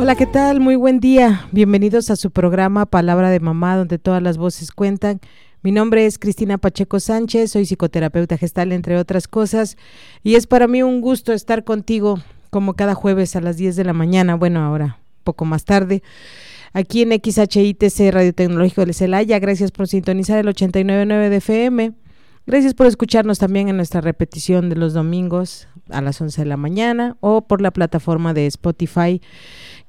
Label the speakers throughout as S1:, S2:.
S1: Hola, ¿qué tal? Muy buen día. Bienvenidos a su programa Palabra de Mamá, donde todas las voces cuentan. Mi nombre es Cristina Pacheco Sánchez, soy psicoterapeuta gestal, entre otras cosas, y es para mí un gusto estar contigo como cada jueves a las 10 de la mañana, bueno, ahora poco más tarde, aquí en XHITC Radio Tecnológico de Celaya. Gracias por sintonizar el 89.9 de FM. Gracias por escucharnos también en nuestra repetición de los domingos a las 11 de la mañana o por la plataforma de Spotify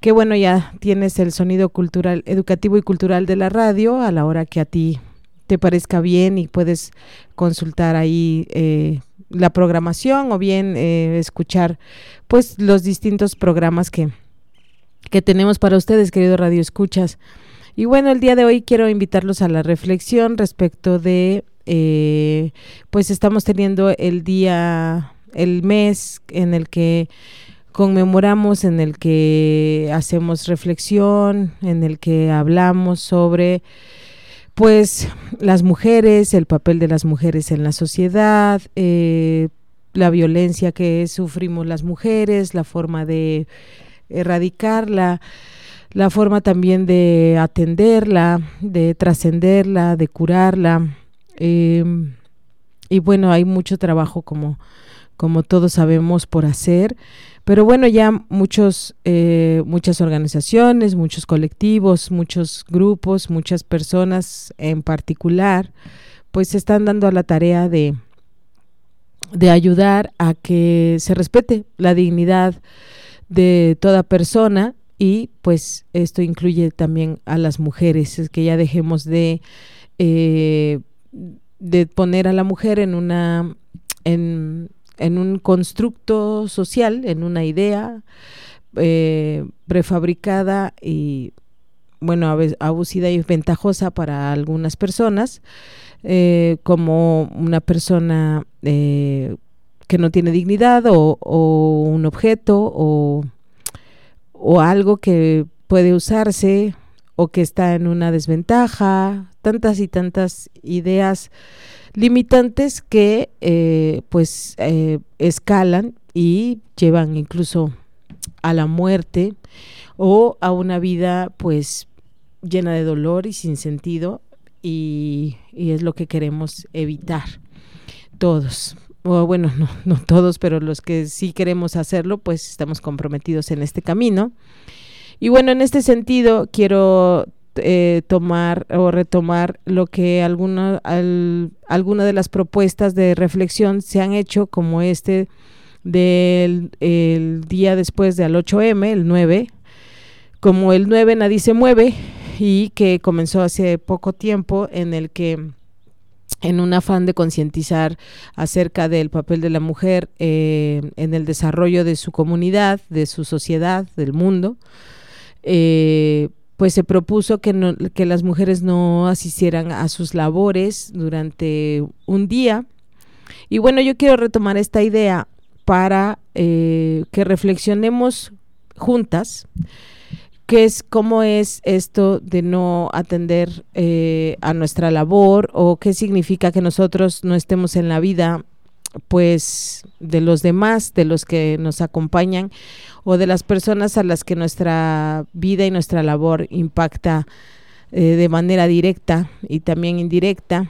S1: Qué bueno, ya tienes el sonido cultural, educativo y cultural de la radio a la hora que a ti te parezca bien y puedes consultar ahí eh, la programación o bien eh, escuchar pues los distintos programas que, que tenemos para ustedes, querido Radio Escuchas. Y bueno, el día de hoy quiero invitarlos a la reflexión respecto de, eh, pues estamos teniendo el día, el mes en el que conmemoramos, en el que hacemos reflexión, en el que hablamos sobre pues las mujeres, el papel de las mujeres en la sociedad, eh, la violencia que sufrimos las mujeres, la forma de erradicarla, la forma también de atenderla, de trascenderla, de curarla. Em, y bueno, hay mucho trabajo como, como todos sabemos por hacer. Pero bueno, ya muchos, eh, muchas organizaciones, muchos colectivos, muchos grupos, muchas personas en particular, pues se están dando a la tarea de, de ayudar a que se respete la dignidad de toda persona y pues esto incluye también a las mujeres, es que ya dejemos de, eh, de poner a la mujer en una en en un constructo social, en una idea eh, prefabricada y, bueno, abusida y ventajosa para algunas personas, eh, como una persona eh, que no tiene dignidad o, un objeto o, o algo que puede usarse o que está en una desventaja, tantas y tantas ideas limitantes que eh, pues eh, escalan y llevan incluso a la muerte o a una vida pues llena de dolor y sin sentido y, es lo que queremos evitar todos. O bueno no, no todos pero los que sí queremos hacerlo pues estamos comprometidos en este camino y bueno en este sentido quiero eh, tomar o retomar lo que alguna, alguna de las propuestas de reflexión se han hecho, como este del el día después del 8M, el 9, como el 9 nadie se mueve y que comenzó hace poco tiempo en el que en un afán de concientizar acerca del papel de la mujer eh, en el desarrollo de su comunidad, de su sociedad, del mundo, eh, pues se propuso que, que las mujeres no asistieran a sus labores durante un día. Y bueno, yo quiero retomar esta idea para eh, que reflexionemos juntas qué es cómo es esto de no atender eh, a nuestra labor o qué significa que nosotros no estemos en la vida pues de los demás, de los que nos acompañan o de las personas a las que nuestra vida y nuestra labor impacta eh, de manera directa y también indirecta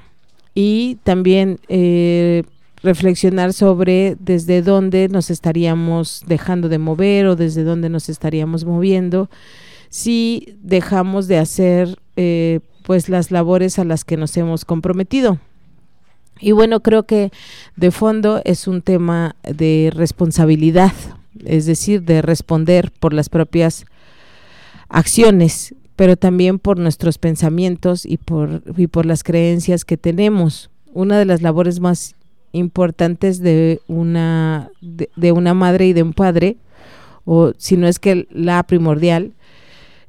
S1: y también eh, reflexionar sobre desde dónde nos estaríamos dejando de mover o desde dónde nos estaríamos moviendo si dejamos de hacer eh, pues las labores a las que nos hemos comprometido. Y bueno, creo que de fondo es un tema de responsabilidad, es decir, de responder por las propias acciones, pero también por nuestros pensamientos y por, y por las creencias que tenemos. Una de las labores más importantes de una, de, una madre y de un padre, o si no es que la primordial,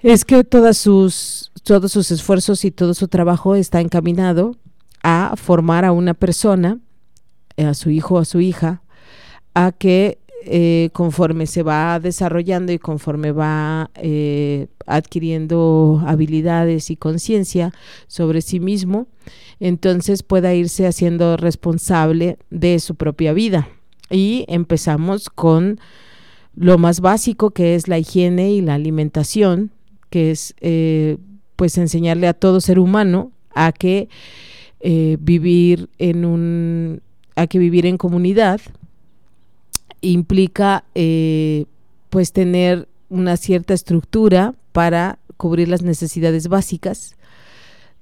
S1: es que todas sus, todos sus esfuerzos y todo su trabajo está encaminado a formar a una persona, a su hijo o a su hija, a que eh, conforme se va desarrollando y conforme va eh, adquiriendo habilidades y conciencia sobre sí mismo, entonces pueda irse haciendo responsable de su propia vida. Y empezamos con lo más básico que es la higiene y la alimentación, que es eh, pues enseñarle a todo ser humano a que vivir en un a que vivir en comunidad implica eh, pues tener una cierta estructura para cubrir las necesidades básicas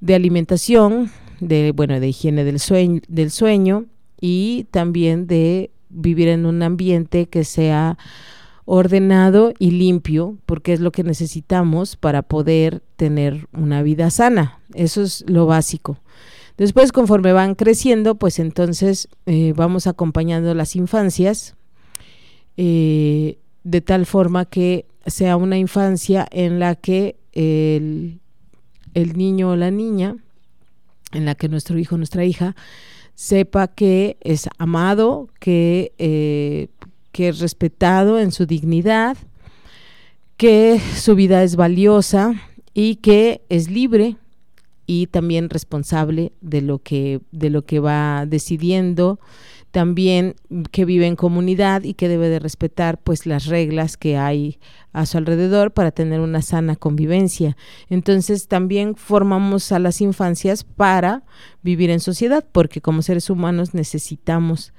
S1: de alimentación, de bueno, de higiene del sueño, del sueño y también de vivir en un ambiente que sea ordenado y limpio, porque es lo que necesitamos para poder tener una vida sana. Eso es lo básico. Después, conforme van creciendo, pues entonces eh, vamos acompañando las infancias eh, de tal forma que sea una infancia en la que el, niño o la niña, en la que nuestro hijo o nuestra hija sepa que es amado, que, eh, que es respetado en su dignidad, que su vida es valiosa y que es libre y también responsable de lo que, de lo que va decidiendo también que vive en comunidad y que debe de respetar pues las reglas que hay a su alrededor para tener una sana convivencia. Entonces también formamos a las infancias para vivir en sociedad, porque como seres humanos necesitamos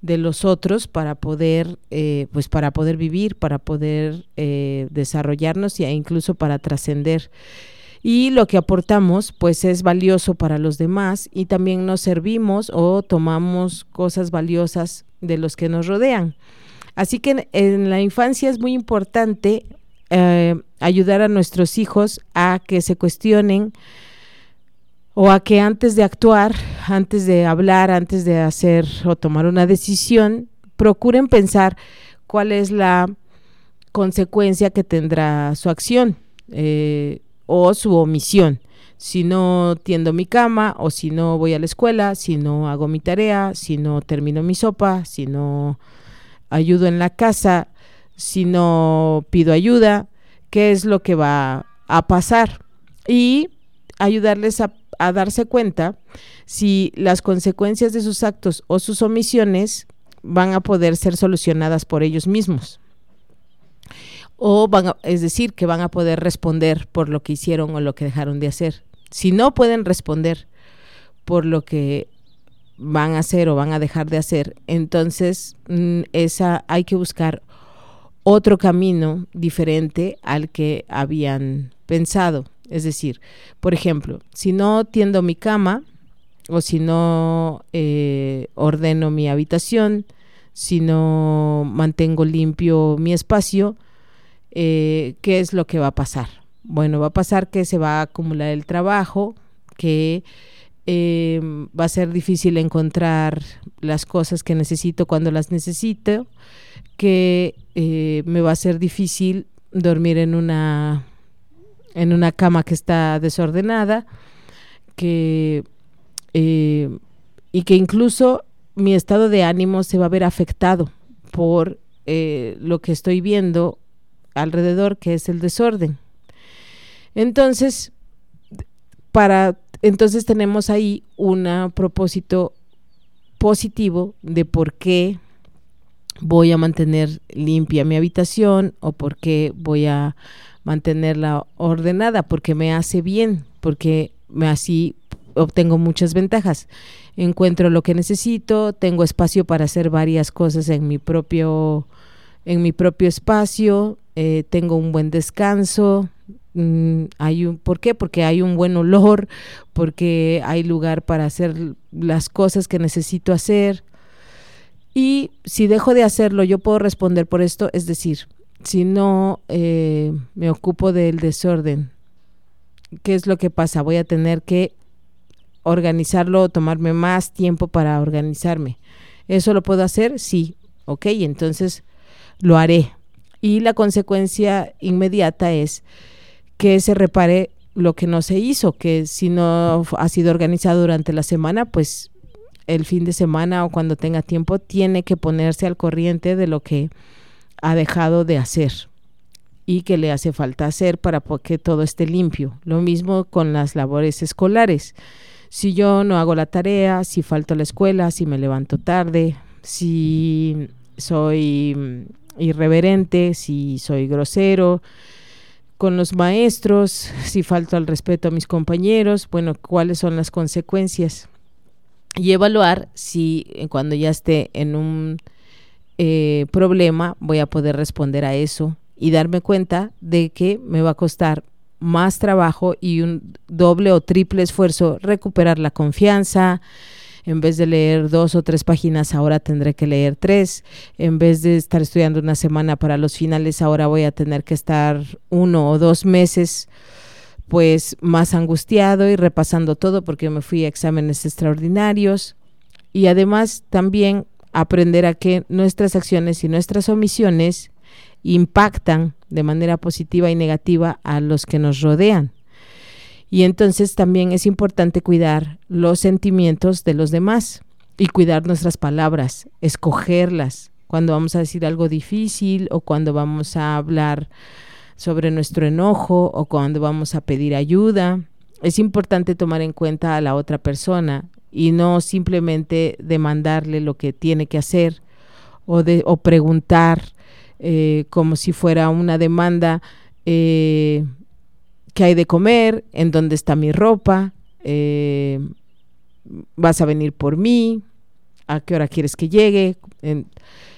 S1: de los otros para poder eh, pues para poder vivir para poder eh, desarrollarnos e incluso para trascender y lo que aportamos pues es valioso para los demás y también nos servimos o tomamos cosas valiosas de los que nos rodean. Así que en, la infancia es muy importante eh, ayudar a nuestros hijos a que se cuestionen o a que antes de actuar, antes de hablar, antes de hacer o tomar una decisión, procuren pensar cuál es la consecuencia que tendrá su acción. Eh, o su omisión. Si no tiendo mi cama o si no voy a la escuela, si no hago mi tarea, si no termino mi sopa, si no ayudo en la casa, si no pido ayuda, qué es lo que va a pasar y ayudarles a, darse cuenta si las consecuencias de sus actos o sus omisiones van a poder ser solucionadas por ellos mismos o van es decir, que van a poder responder por lo que hicieron o lo que dejaron de hacer. Si no pueden responder por lo que van a hacer o van a dejar de hacer, entonces mm, esa hay que buscar otro camino diferente al que habían pensado. Es decir, por ejemplo, si no tiendo mi cama o si no eh, ordeno mi habitación, si no mantengo limpio mi espacio, eh, ¿qué es lo que va a pasar? Bueno, va a pasar que se va a acumular el trabajo, que em, va a ser difícil encontrar las cosas que necesito cuando las necesito, que eh, me va a ser difícil dormir en una en una cama que está desordenada, que eh, y que incluso mi estado de ánimo se va a ver afectado por lo que estoy viendo alrededor, que es el desorden. Entonces, para entonces tenemos ahí un propósito positivo de por qué voy a mantener limpia mi habitación o por qué voy a mantenerla ordenada, porque me hace bien, porque me así obtengo muchas ventajas. Encuentro lo que necesito, tengo espacio para hacer varias cosas en mi propio en mi propio espacio, eh, tengo un buen descanso. Mm, hay un, ¿Por qué? Porque hay un buen olor, porque hay lugar para hacer las cosas que necesito hacer. Y si dejo de hacerlo, yo puedo responder por esto, es decir, si no eh, me ocupo del desorden, ¿qué es lo que pasa? Voy a tener que organizarlo, tomarme más tiempo para organizarme. ¿Eso lo puedo hacer? Sí. Ok, entonces lo haré. Y la consecuencia inmediata es que se repare lo que no se hizo, que si no ha sido organizado durante la semana, pues el fin de semana o cuando tenga tiempo tiene que ponerse al corriente de lo que ha dejado de hacer y que le hace falta hacer para que todo esté limpio. Lo mismo con las labores escolares. Si yo no hago la tarea, si falto a la escuela, si me levanto tarde, si soy mm, irreverente, si soy grosero con los maestros, si falto al respeto a mis compañeros, bueno, cuáles son las consecuencias y evaluar si eh, cuando ya esté en un eh, problema voy a poder responder a eso y darme cuenta de que me va a costar más trabajo y un doble o triple esfuerzo recuperar la confianza. En vez de leer dos o tres páginas, ahora tendré que leer tres. En vez de estar estudiando una semana para los finales, ahora voy a tener que estar uno o dos meses pues más angustiado y repasando todo porque me fui a exámenes extraordinarios y además también aprender a que nuestras acciones y nuestras omisiones impactan de manera positiva y negativa a los que nos rodean. Y entonces también es importante cuidar los sentimientos de los demás y cuidar nuestras palabras, escogerlas cuando vamos a decir algo difícil o cuando vamos a hablar sobre nuestro enojo o cuando vamos a pedir ayuda. Es importante tomar en cuenta a la otra persona y no simplemente demandarle lo que tiene que hacer o, de, o preguntar eh, como si fuera una demanda eh, qué hay de comer, en dónde está mi ropa, eh, vas a venir por mí, a qué hora quieres que llegue.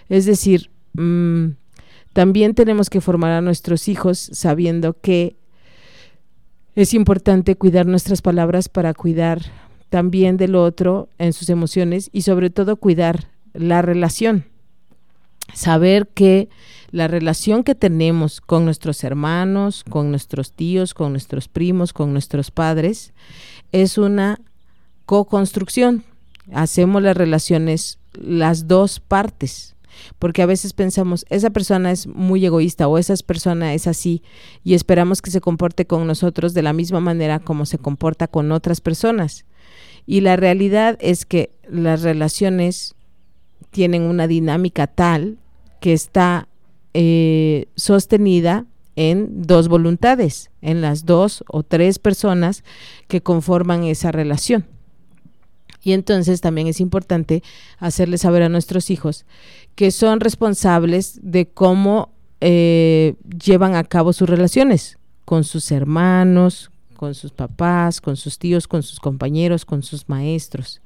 S1: es decir, mm, también tenemos que formar a nuestros hijos sabiendo que es importante cuidar nuestras palabras para cuidar también del otro en sus emociones y sobre todo cuidar la relación. Saber que la relación que tenemos con nuestros hermanos, con nuestros tíos, con nuestros primos, con nuestros padres, es una co-construcción. Hacemos las relaciones las dos partes porque a veces pensamos, esa persona es muy egoísta o esa persona es así y esperamos que se comporte con nosotros de la misma manera como se comporta con otras personas. Y la realidad es que las relaciones tienen una dinámica tal que está eh, sostenida en dos voluntades, en las dos o tres personas que conforman esa relación. Y entonces también es importante hacerles saber a nuestros hijos que son responsables de cómo eh, llevan a cabo sus relaciones con sus hermanos, con sus papás, con sus tíos, con sus compañeros, con sus maestros.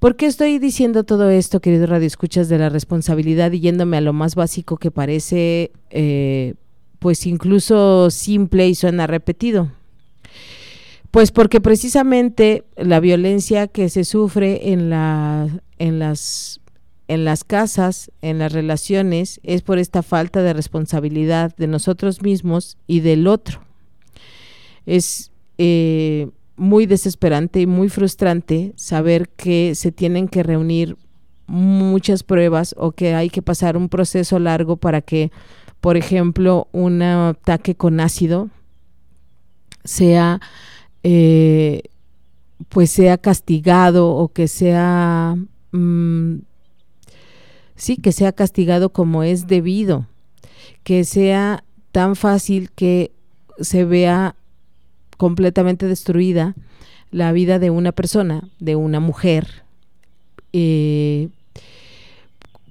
S1: ¿Por qué estoy diciendo todo esto, querido Radio Escuchas, de la responsabilidad y yéndome a lo más básico que parece, eh, pues incluso simple y suena repetido? Pues porque precisamente la violencia que se sufre en, la, en, las, en las casas, en las relaciones, es por esta falta de responsabilidad de nosotros mismos y del otro. Es eh, muy desesperante y muy frustrante saber que se tienen que reunir muchas pruebas o que hay que pasar un proceso largo para que, por ejemplo, un ataque con ácido sea eh, pues sea castigado o que sea, mm, sí, que sea castigado como es debido, que sea tan fácil que se vea completamente destruida la vida de una persona, de una mujer, eh,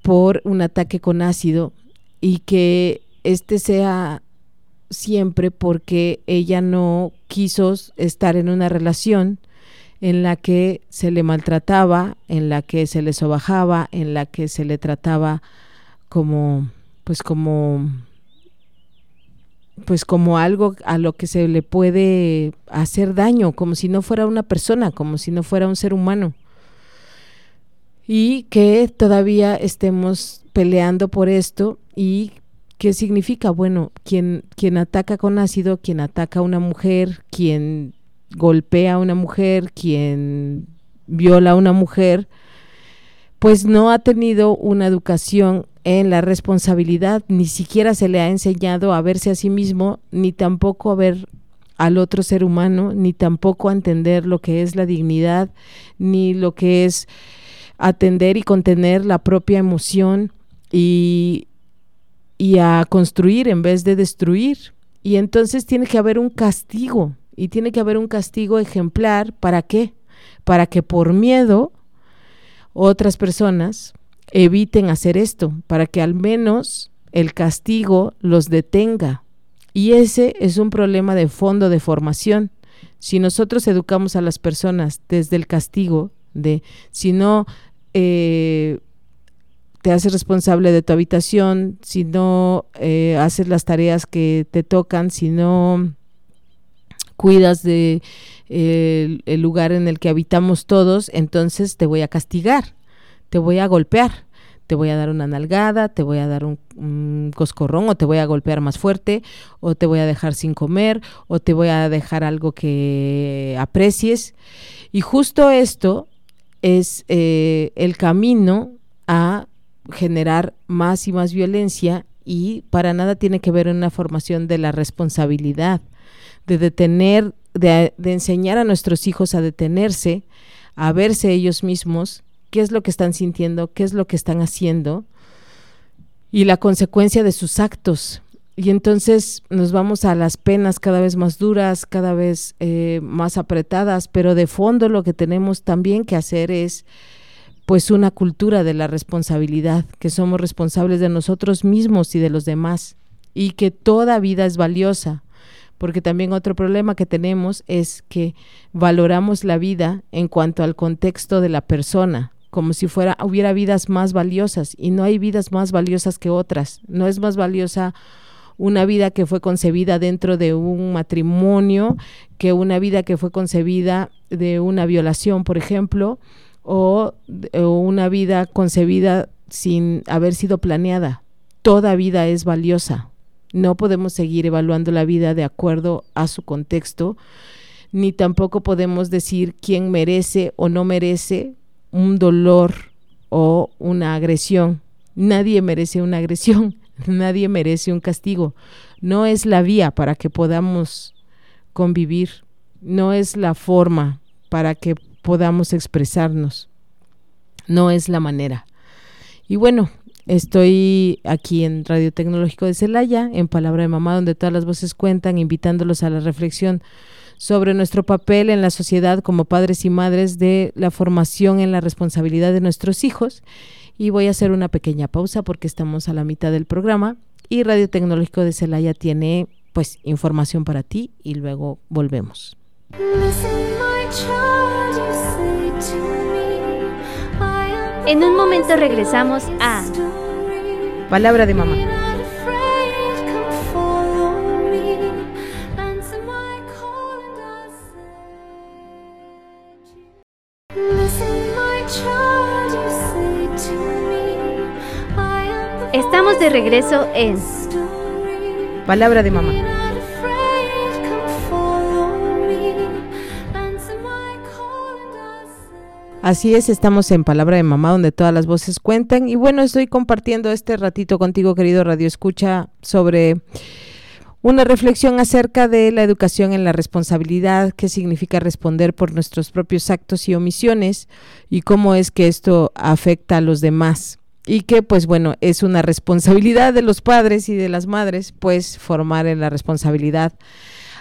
S1: por un ataque con ácido y que este sea siempre porque ella no quiso estar en una relación en la que se le maltrataba, en la que se le sobajaba, en la que se le trataba como pues como pues como algo a lo que se le puede hacer daño, como si no fuera una persona, como si no fuera un ser humano. Y que todavía estemos peleando por esto y ¿Qué significa? Bueno, quien, ataca con ácido, quien ataca a una mujer, quien golpea a una mujer, quien viola a una mujer, pues no ha tenido una educación en la responsabilidad, ni siquiera se le ha enseñado a verse a sí mismo, ni tampoco a ver al otro ser humano, ni tampoco a entender lo que es la dignidad, ni lo que es atender y contener la propia emoción y, y a construir en vez de destruir. Y entonces tiene que haber un castigo, y tiene que haber un castigo ejemplar. ¿Para qué? Para que por miedo otras personas eviten hacer esto, para que al menos el castigo los detenga. Y ese es un problema de fondo de formación. Si nosotros educamos a las personas desde el castigo, de si no eh, te haces responsable de tu habitación, si no eh, haces las tareas que te tocan, si no cuidas de el lugar en el que habitamos todos, entonces te voy a castigar, te voy a golpear, te voy a dar una nalgada, te voy a dar un, coscorrón o te voy a golpear más fuerte o te voy a dejar sin comer o te voy a dejar algo que aprecies. Y justo esto es eh, el camino a generar más y más violencia y para nada tiene que ver una formación de la responsabilidad de detener, de, enseñar a nuestros hijos a detenerse, a verse ellos mismos, qué es lo que están sintiendo, qué es lo que están haciendo y la consecuencia de sus actos. Y entonces nos vamos a las penas cada vez más duras, cada vez eh, más apretadas, pero de fondo lo que tenemos también que hacer es pues una cultura de la responsabilidad, que somos responsables de nosotros mismos y de los demás, y que toda vida es valiosa, porque también otro problema que tenemos es que valoramos la vida en cuanto al contexto de la persona, como si fuera hubiera vidas más valiosas y no hay vidas más valiosas que otras. No es más valiosa una vida que fue concebida dentro de un matrimonio que una vida que fue concebida de una violación, por ejemplo, o, o una vida concebida sin haber sido planeada. Toda vida es valiosa. No podemos seguir evaluando la vida de acuerdo a su contexto, ni tampoco podemos decir quién merece o no merece un dolor o una agresión. Nadie merece una agresión, nadie merece un castigo. No es la vía para que podamos convivir, no es la forma para que podamos expresarnos, no es la manera. Y bueno, Estoy aquí en Radio Tecnológico de Celaya, en Palabra de Mamá, donde todas las voces cuentan, invitándolos a la reflexión sobre nuestro papel en la sociedad como padres y madres de la formación en la responsabilidad de nuestros hijos. Y voy a hacer una pequeña pausa porque estamos a la mitad del programa y Radio Tecnológico de Celaya tiene pues información para ti y luego volvemos.
S2: En un momento regresamos a
S1: Palabra de mamá.
S2: Estamos de regreso en
S1: Palabra de mamá. Así es, estamos en Palabra de Mamá, donde todas las voces cuentan. Y bueno, estoy compartiendo este ratito contigo, querido Radio Escucha, sobre una reflexión acerca de la educación en la responsabilidad, qué significa responder por nuestros propios actos y omisiones y cómo es que esto afecta a los demás. Y que, pues bueno, es una responsabilidad de los padres y de las madres, pues formar en la responsabilidad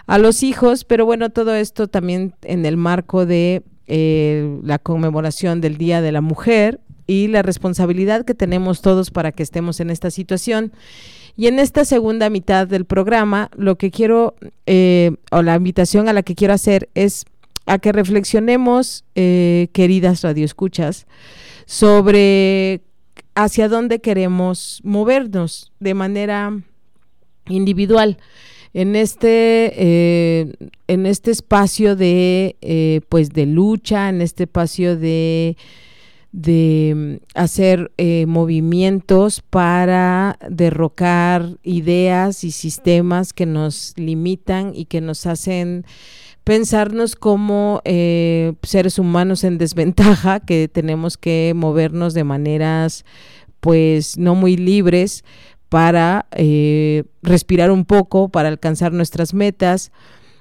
S1: a los hijos, pero bueno, todo esto también en el marco de eh, la conmemoración del Día de la Mujer y la responsabilidad que tenemos todos para que estemos en esta situación. Y en esta segunda mitad del programa, lo que quiero, eh, o la invitación a la que quiero hacer es a que reflexionemos, eh, queridas radioescuchas, sobre hacia dónde queremos movernos de manera individual en este, eh, en este espacio de, eh, pues de lucha, en este espacio de, de mm, hacer eh, movimientos para derrocar ideas y sistemas que nos limitan y que nos hacen pensarnos como seres humanos en desventaja, que tenemos que movernos de maneras pues no muy libres para eh, respirar un poco, para alcanzar nuestras metas.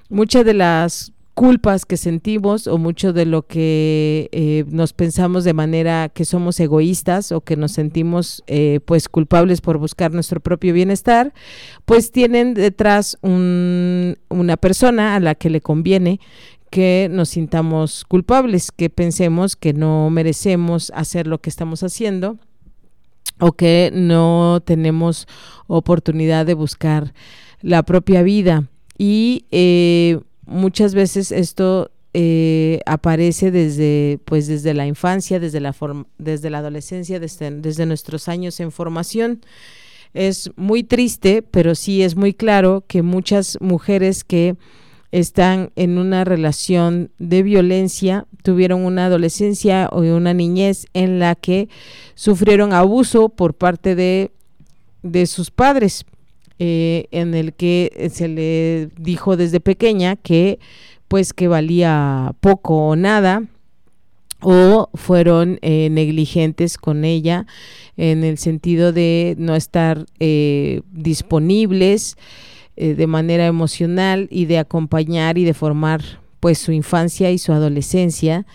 S1: Muchas de las culpas que sentimos o mucho de lo que eh, nos pensamos de manera que somos egoístas o que nos sentimos eh, pues culpables por buscar nuestro propio bienestar, pues tienen detrás una persona a la que le conviene que nos sintamos culpables, que pensemos que no merecemos hacer lo que estamos haciendo o que no tenemos oportunidad de buscar la propia vida. Y eh, muchas veces esto eh, aparece desde, pues desde la infancia, desde la, desde la adolescencia, desde, desde nuestros años en formación. Es muy triste, pero sí es muy claro que muchas mujeres que están en una relación de violencia tuvieron una adolescencia o una niñez en la que sufrieron abuso por parte de, de sus padres eh, en el que se le dijo desde pequeña que pues que valía poco o nada o fueron eh, negligentes con ella en el sentido de no estar eh, disponibles de manera emocional y de acompañar y de formar pues su infancia y su adolescencia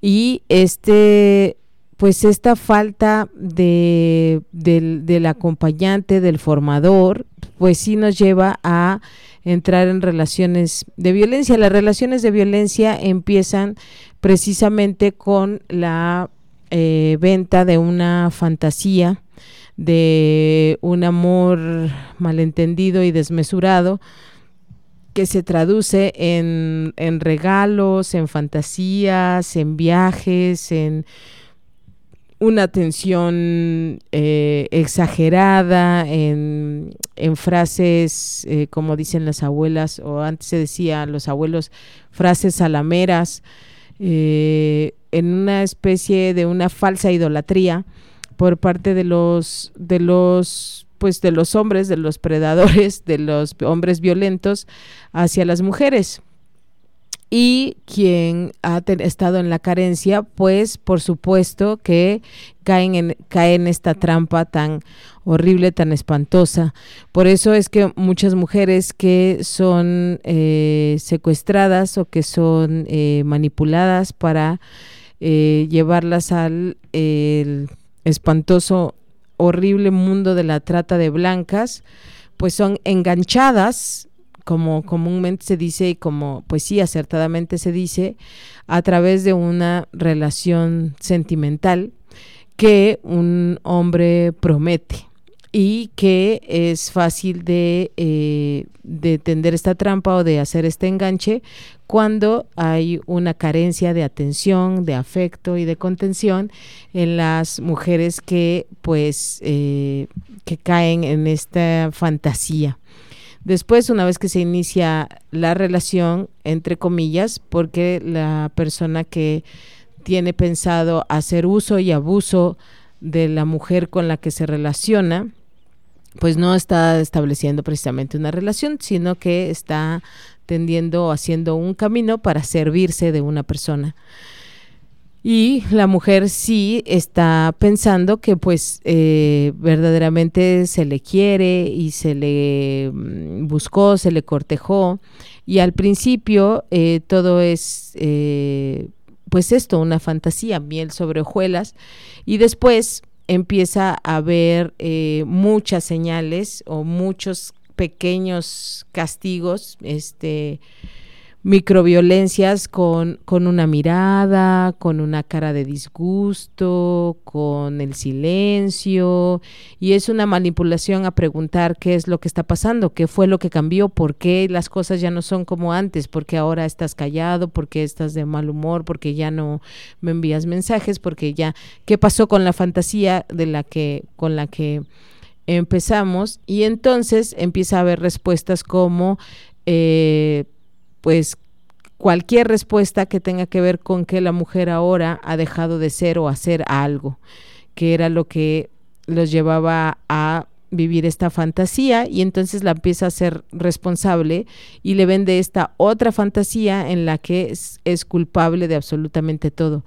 S1: y este pues esta falta de, del, acompañante, del formador, pues sí nos lleva a entrar en relaciones de violencia. Las relaciones de violencia empiezan precisamente con la eh, venta de una fantasía, de un amor malentendido y desmesurado, que se traduce en, en regalos, en fantasías, en viajes, en una atención eh, exagerada en, frases, eh, como dicen las abuelas, o antes se decía los abuelos, frases salameras, eh, en una especie de una falsa idolatría por parte de los, de los, pues de los hombres, de los predadores, de los hombres violentos hacia las mujeres y quien ha estado en la carencia, pues por supuesto que caen en, cae en esta trampa tan horrible, tan espantosa. Por eso es que muchas mujeres que son eh, secuestradas o que son eh, manipuladas para eh, llevarlas al espantoso, horrible mundo de la trata de blancas, pues son enganchadas como comúnmente se dice y como pues sí acertadamente se dice, a través de una relación sentimental que un hombre promete y que es fácil de, eh, de tender esta trampa o de hacer este enganche cuando hay una carencia de atención, de afecto y de contención en las mujeres que pues eh, que caen en esta fantasía. Después, una vez que se inicia la relación, entre comillas, porque la persona que tiene pensado hacer uso y abuso de la mujer con la que se relaciona, pues no está estableciendo precisamente una relación, sino que está tendiendo o haciendo un camino para servirse de una persona. Y la mujer sí está pensando que pues eh, verdaderamente se le quiere y se le mm, buscó, se le cortejó. Y al principio eh, todo es eh, pues esto, una fantasía, miel sobre hojuelas. Y después empieza a haber muchas señales o muchos pequeños castigos, este microviolencias con, con una mirada, con una cara de disgusto, con el silencio, y es una manipulación a preguntar qué es lo que está pasando, qué fue lo que cambió, por qué las cosas ya no son como antes, por qué ahora estás callado, por qué estás de mal humor, porque ya no me envías mensajes, porque ya, ¿qué pasó con la fantasía de la que, con la que empezamos? Y entonces empieza a haber respuestas como eh, pues cualquier respuesta que tenga que ver con que la mujer ahora ha dejado de ser o hacer algo, que era lo que los llevaba a vivir esta fantasía y entonces la empieza a ser responsable y le vende esta otra fantasía en la que es, culpable de absolutamente todo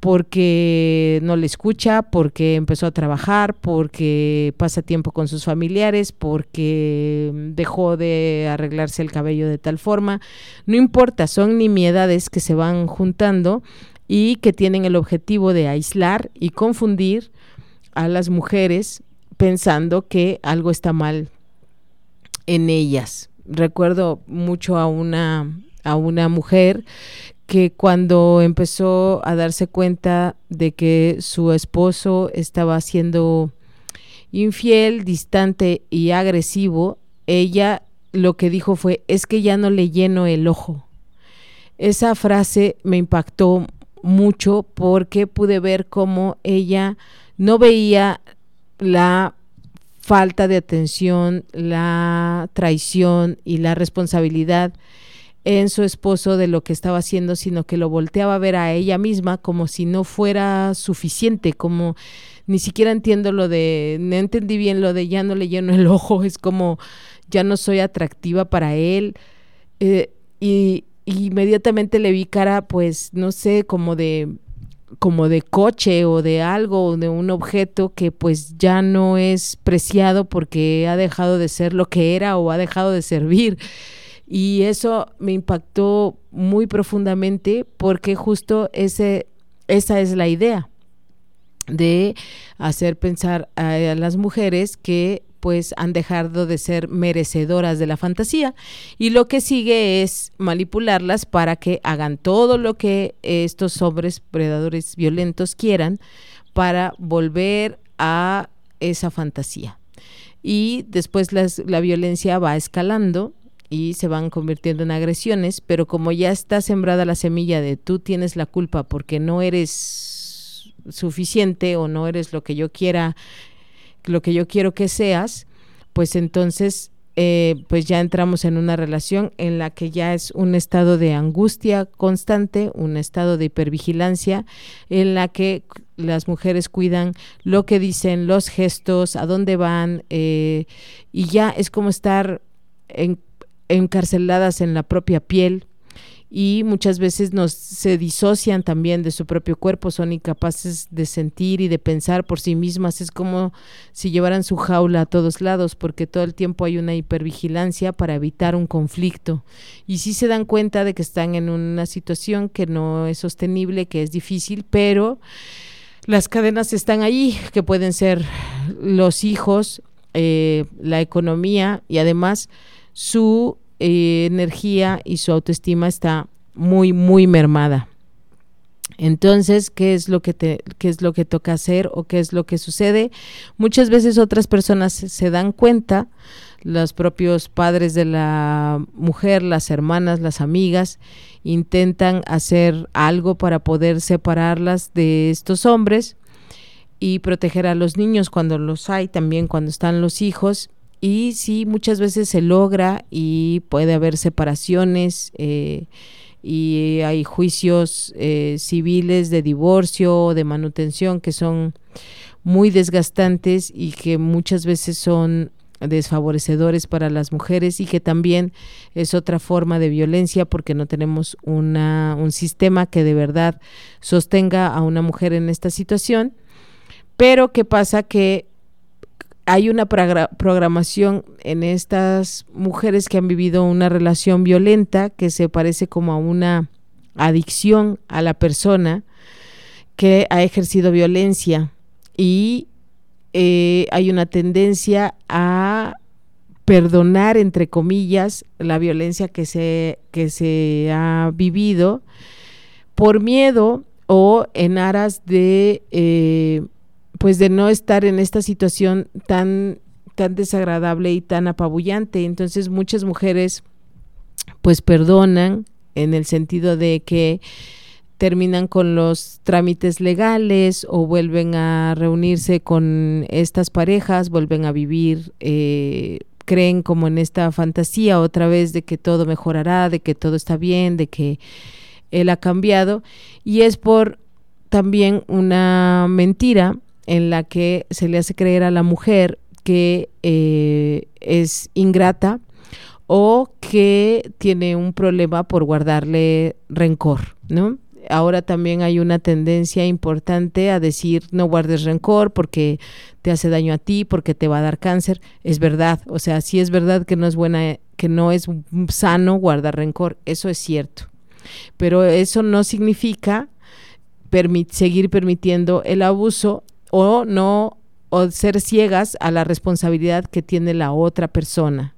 S1: porque no le escucha, porque empezó a trabajar, porque pasa tiempo con sus familiares, porque dejó de arreglarse el cabello de tal forma. No importa, son nimiedades que se van juntando y que tienen el objetivo de aislar y confundir a las mujeres pensando que algo está mal en ellas. Recuerdo mucho a una a una mujer que cuando empezó a darse cuenta de que su esposo estaba siendo infiel, distante y agresivo, ella lo que dijo fue, es que ya no le lleno el ojo. Esa frase me impactó mucho porque pude ver cómo ella no veía la falta de atención, la traición y la responsabilidad en su esposo de lo que estaba haciendo, sino que lo volteaba a ver a ella misma como si no fuera suficiente, como ni siquiera entiendo lo de, no entendí bien lo de ya no le lleno el ojo, es como ya no soy atractiva para él. Eh, y, inmediatamente le vi cara, pues, no sé, como de como de coche o de algo o de un objeto que pues ya no es preciado porque ha dejado de ser lo que era o ha dejado de servir. Y eso me impactó muy profundamente porque justo ese, esa es la idea de hacer pensar a, las mujeres que pues han dejado de ser merecedoras de la fantasía y lo que sigue es manipularlas para que hagan todo lo que estos hombres predadores violentos quieran para volver a esa fantasía. Y después la violencia va escalando y se van convirtiendo en agresiones, pero como ya está sembrada la semilla de tú tienes la culpa porque no eres suficiente o no eres lo que yo quiera, lo que yo quiero que seas, pues entonces eh, pues ya entramos en una relación en la que ya es un estado de angustia constante, un estado de hipervigilancia, en la que las mujeres cuidan lo que dicen, los gestos, a dónde van, eh, y ya es como estar en encarceladas en la propia piel y muchas veces nos se disocian también de su propio cuerpo, son incapaces de sentir y de pensar por sí mismas, es como si llevaran su jaula a todos lados, porque todo el tiempo hay una hipervigilancia para evitar un conflicto. Y sí se dan cuenta de que están en una situación que no es sostenible, que es difícil, pero las cadenas están ahí, que pueden ser los hijos, eh, la economía y además su eh, energía y su autoestima está muy, muy mermada. Entonces, ¿qué es lo que te, qué es lo que toca hacer o qué es lo que sucede? Muchas veces otras personas se dan cuenta, los propios padres de la mujer, las hermanas, las amigas, intentan hacer algo para poder separarlas de estos hombres y proteger a los niños cuando los hay, también cuando están los hijos y sí, muchas veces se logra y puede haber separaciones eh, y hay juicios eh, civiles de divorcio de manutención que son muy desgastantes y que muchas veces son desfavorecedores para las mujeres y que también es otra forma de violencia porque no tenemos una, un sistema que de verdad sostenga a una mujer en esta situación. Pero ¿qué pasa? Que hay una programación en estas mujeres que han vivido una relación violenta que se parece como a una adicción a la persona que ha ejercido violencia. Y eh, hay una tendencia a perdonar, entre comillas, la violencia que se, que se ha vivido por miedo o en aras de eh, pues de no estar en esta situación tan tan desagradable y tan apabullante. Entonces muchas mujeres pues perdonan en el sentido de que terminan con los trámites legales o vuelven a reunirse con estas parejas, vuelven a vivir, eh, creen como en esta fantasía otra vez de que todo mejorará, de que todo está bien, de que él ha cambiado y es por también una mentira en la que se le hace creer a la mujer que eh, es ingrata o que tiene un problema por guardarle rencor, ¿no? Ahora también hay una tendencia importante a decir no guardes rencor porque te hace daño a ti, porque te va a dar cáncer. Es verdad, o sea, sí es verdad que no es buena, que no es sano guardar rencor, eso es cierto. Pero eso no significa seguir permitiendo el abuso o no o ser ciegas a la responsabilidad que tiene la otra persona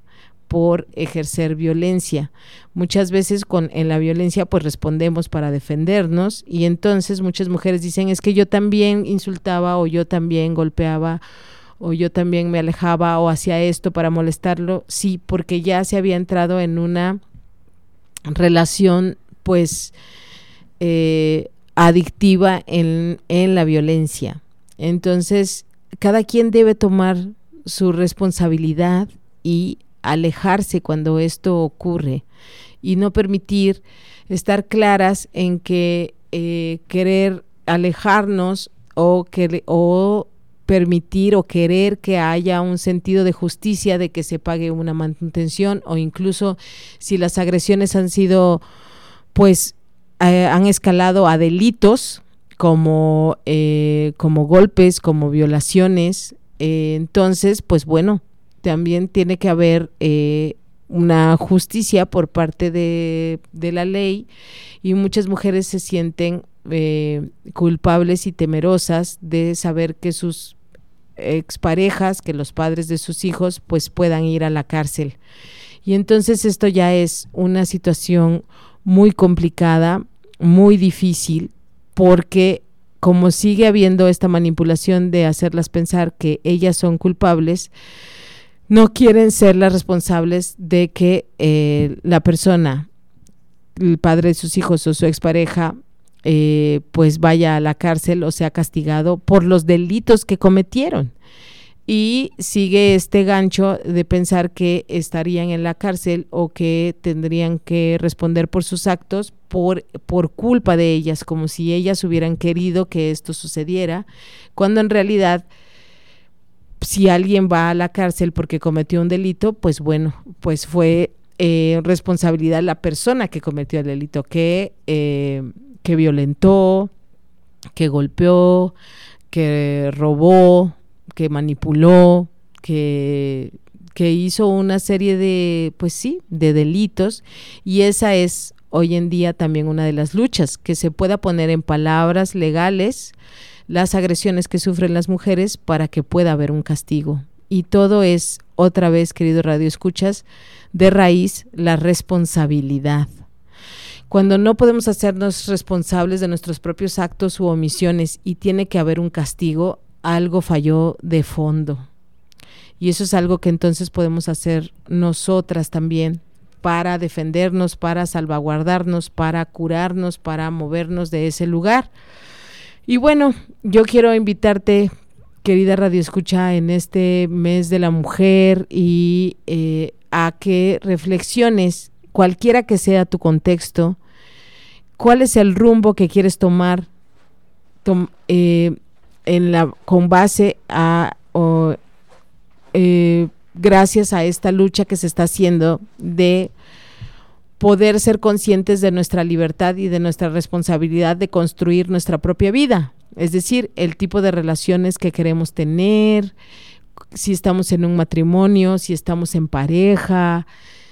S1: por ejercer violencia. Muchas veces con en la violencia pues respondemos para defendernos y entonces muchas mujeres dicen es que yo también insultaba o yo también golpeaba o yo también me alejaba o hacía esto para molestarlo, sí, porque ya se había entrado en una relación pues eh, adictiva en, en la violencia. Entonces, cada quien debe tomar su responsabilidad y alejarse cuando esto ocurre y no permitir estar claras en que eh, querer alejarnos o, que, o permitir o querer que haya un sentido de justicia de que se pague una manutención o incluso si las agresiones han sido pues eh, han escalado a delitos como, eh, como golpes, como violaciones. Eh, entonces, pues bueno, también tiene que haber una justicia por parte de, de, la ley y muchas mujeres se sienten culpables y temerosas de saber que sus exparejas, que los padres de sus hijos, pues puedan ir a la cárcel. Y entonces esto ya es una situación muy complicada, muy difícil, porque como sigue habiendo esta manipulación de hacerlas pensar que ellas son culpables, no quieren ser las responsables de que eh, la persona, el padre de sus hijos o su expareja, eh, pues vaya a la cárcel o sea castigado por los delitos que cometieron y sigue este gancho de pensar que estarían en la cárcel o que tendrían que responder por sus actos por, por culpa de ellas, como si ellas hubieran querido que esto sucediera, cuando en realidad si alguien va a la cárcel porque cometió un delito, pues bueno, pues fue eh, responsabilidad la persona que cometió el delito, que, eh, que violentó, que golpeó, que robó, que manipuló, que, que hizo una serie de, pues sí, de delitos y esa es hoy en día también una de las luchas, que se pueda poner en palabras legales las agresiones que sufren las mujeres para que pueda haber un castigo. Y todo es, otra vez, querido Radio Escuchas, de raíz la responsabilidad. Cuando no podemos hacernos responsables de nuestros propios actos u omisiones y tiene que haber un castigo, algo falló de fondo. Y eso es algo que entonces podemos hacer nosotras también para defendernos, para salvaguardarnos, para curarnos, para movernos de ese lugar. Y bueno, yo quiero invitarte, querida Radio Escucha, en este mes de la mujer y eh, a que reflexiones, cualquiera que sea tu contexto, cuál es el rumbo que quieres tomar, eh, con base a eh, gracias a esta lucha que se está haciendo de poder ser conscientes de nuestra libertad y de nuestra responsabilidad de construir nuestra propia vida, es decir, el tipo de relaciones que queremos tener, si estamos en un matrimonio, si estamos en pareja,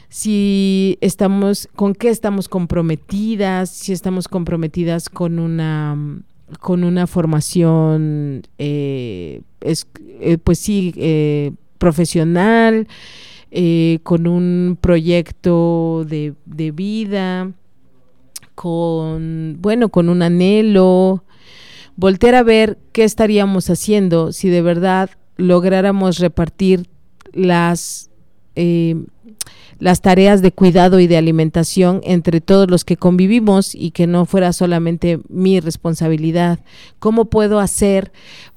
S1: si estamos, con qué estamos comprometidas, si estamos comprometidas con una con una formación, eh, es, eh, pues sí, eh, profesional, con un proyecto de, de, vida, con, bueno, con un anhelo, voltear a ver qué estaríamos haciendo si de verdad lográramos repartir las las tareas de cuidado y de alimentación entre todos los que convivimos y que no fuera solamente mi responsabilidad. ¿Cómo puedo hacer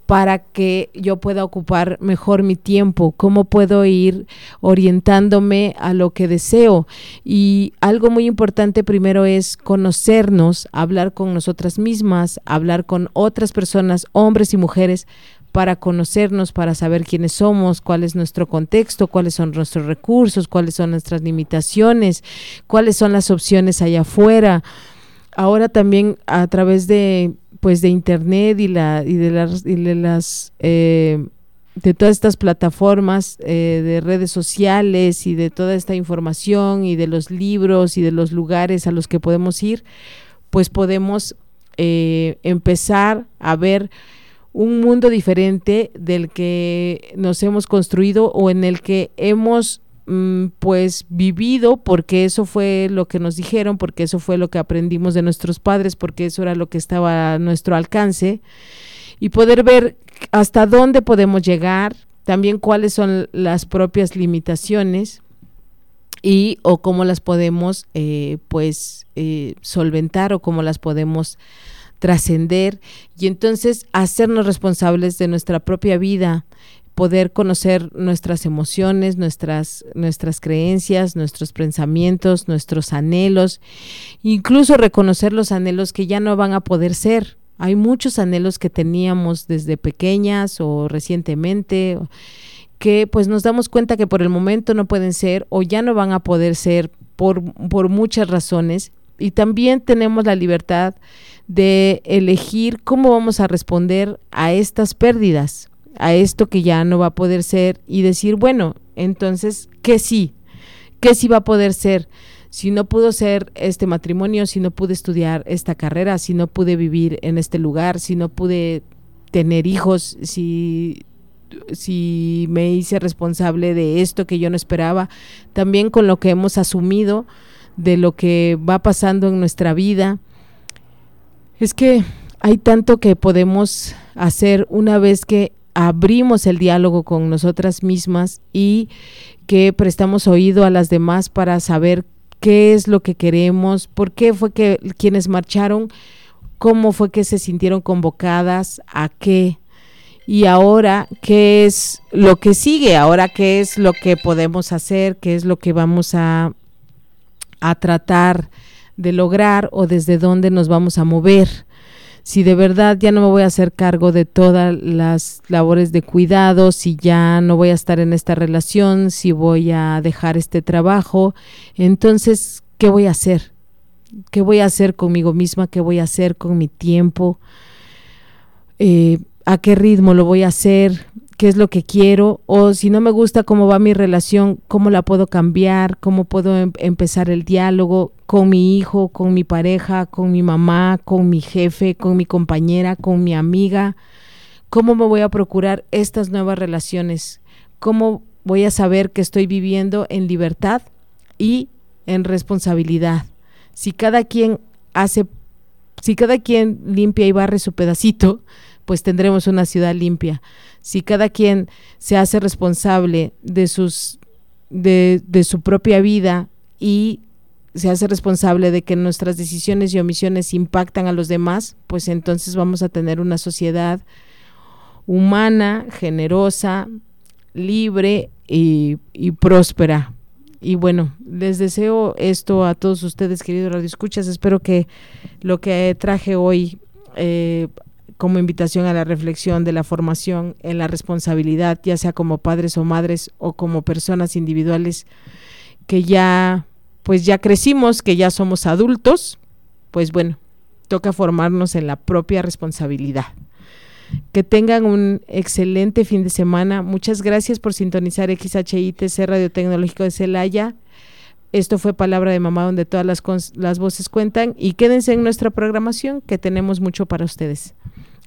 S1: para que yo pueda ocupar mejor mi tiempo, cómo puedo ir orientándome a lo que deseo. Y algo muy importante primero es conocernos, hablar con nosotras mismas, hablar con otras personas, hombres y mujeres, para conocernos, para saber quiénes somos, cuál es nuestro contexto, cuáles son nuestros recursos, cuáles son nuestras limitaciones, cuáles son las opciones allá afuera. Ahora también a través de pues de internet y la y de las y de las eh, de todas estas plataformas eh, de redes sociales y de toda esta información y de los libros y de los lugares a los que podemos ir, pues podemos eh, empezar a ver un mundo diferente del que nos hemos construido o en el que hemos mm, pues vivido porque eso fue lo que nos dijeron, porque eso fue lo que aprendimos de nuestros padres, porque eso era lo que estaba a nuestro alcance y poder ver hasta dónde podemos llegar, también cuáles son las propias limitaciones y o cómo las podemos eh, pues eh, solventar o cómo las podemos trascender y entonces hacernos responsables de nuestra propia vida, poder conocer nuestras emociones, nuestras, nuestras creencias, nuestros pensamientos, nuestros anhelos, incluso reconocer los anhelos que ya no van a poder ser. Hay muchos anhelos que teníamos desde pequeñas o recientemente que pues nos damos cuenta que por el momento no pueden ser o ya no van a poder ser por, por muchas razones y también tenemos la libertad de elegir cómo vamos a responder a estas pérdidas, a esto que ya no va a poder ser y decir, bueno, entonces, ¿qué sí? ¿Qué sí va a poder ser? Si no pudo ser este matrimonio, si no pude estudiar esta carrera, si no pude vivir en este lugar, si no pude tener hijos, si si me hice responsable de esto que yo no esperaba, también con lo que hemos asumido de lo que va pasando en nuestra vida. Es que hay tanto que podemos hacer una vez que abrimos el diálogo con nosotras mismas y que prestamos oído a las demás para saber qué es lo que queremos, por qué fue que quienes marcharon, cómo fue que se sintieron convocadas, a qué. Y ahora, ¿qué es lo que sigue? Ahora, ¿qué es lo que podemos hacer? ¿Qué es lo que vamos a a tratar de lograr o desde dónde nos vamos a mover. Si de verdad ya no me voy a hacer cargo de todas las labores de cuidado, si ya no voy a estar en esta relación, si voy a dejar este trabajo, entonces, ¿qué voy a hacer? ¿Qué voy a hacer conmigo misma? ¿Qué voy a hacer con mi tiempo? Eh, ¿A qué ritmo lo voy a hacer? Qué es lo que quiero o si no me gusta cómo va mi relación, cómo la puedo cambiar, cómo puedo em empezar el diálogo con mi hijo, con mi pareja, con mi mamá, con mi jefe, con mi compañera, con mi amiga. ¿Cómo me voy a procurar estas nuevas relaciones? ¿Cómo voy a saber que estoy viviendo en libertad y en responsabilidad? Si cada quien hace si cada quien limpia y barre su pedacito, pues tendremos una ciudad limpia. Si cada quien se hace responsable de sus de, de su propia vida y se hace responsable de que nuestras decisiones y omisiones impactan a los demás, pues entonces vamos a tener una sociedad humana, generosa, libre y, y próspera. Y bueno, les deseo esto a todos ustedes, queridos radioescuchas. Espero que lo que traje hoy eh, como invitación a la reflexión de la formación en la responsabilidad, ya sea como padres o madres o como personas individuales que ya pues ya crecimos, que ya somos adultos, pues bueno, toca formarnos en la propia responsabilidad. Que tengan un excelente fin de semana. Muchas gracias por sintonizar XHITC Radio Tecnológico de Celaya. Esto fue Palabra de Mamá, donde todas las, las voces cuentan. Y quédense en nuestra programación, que tenemos mucho para ustedes.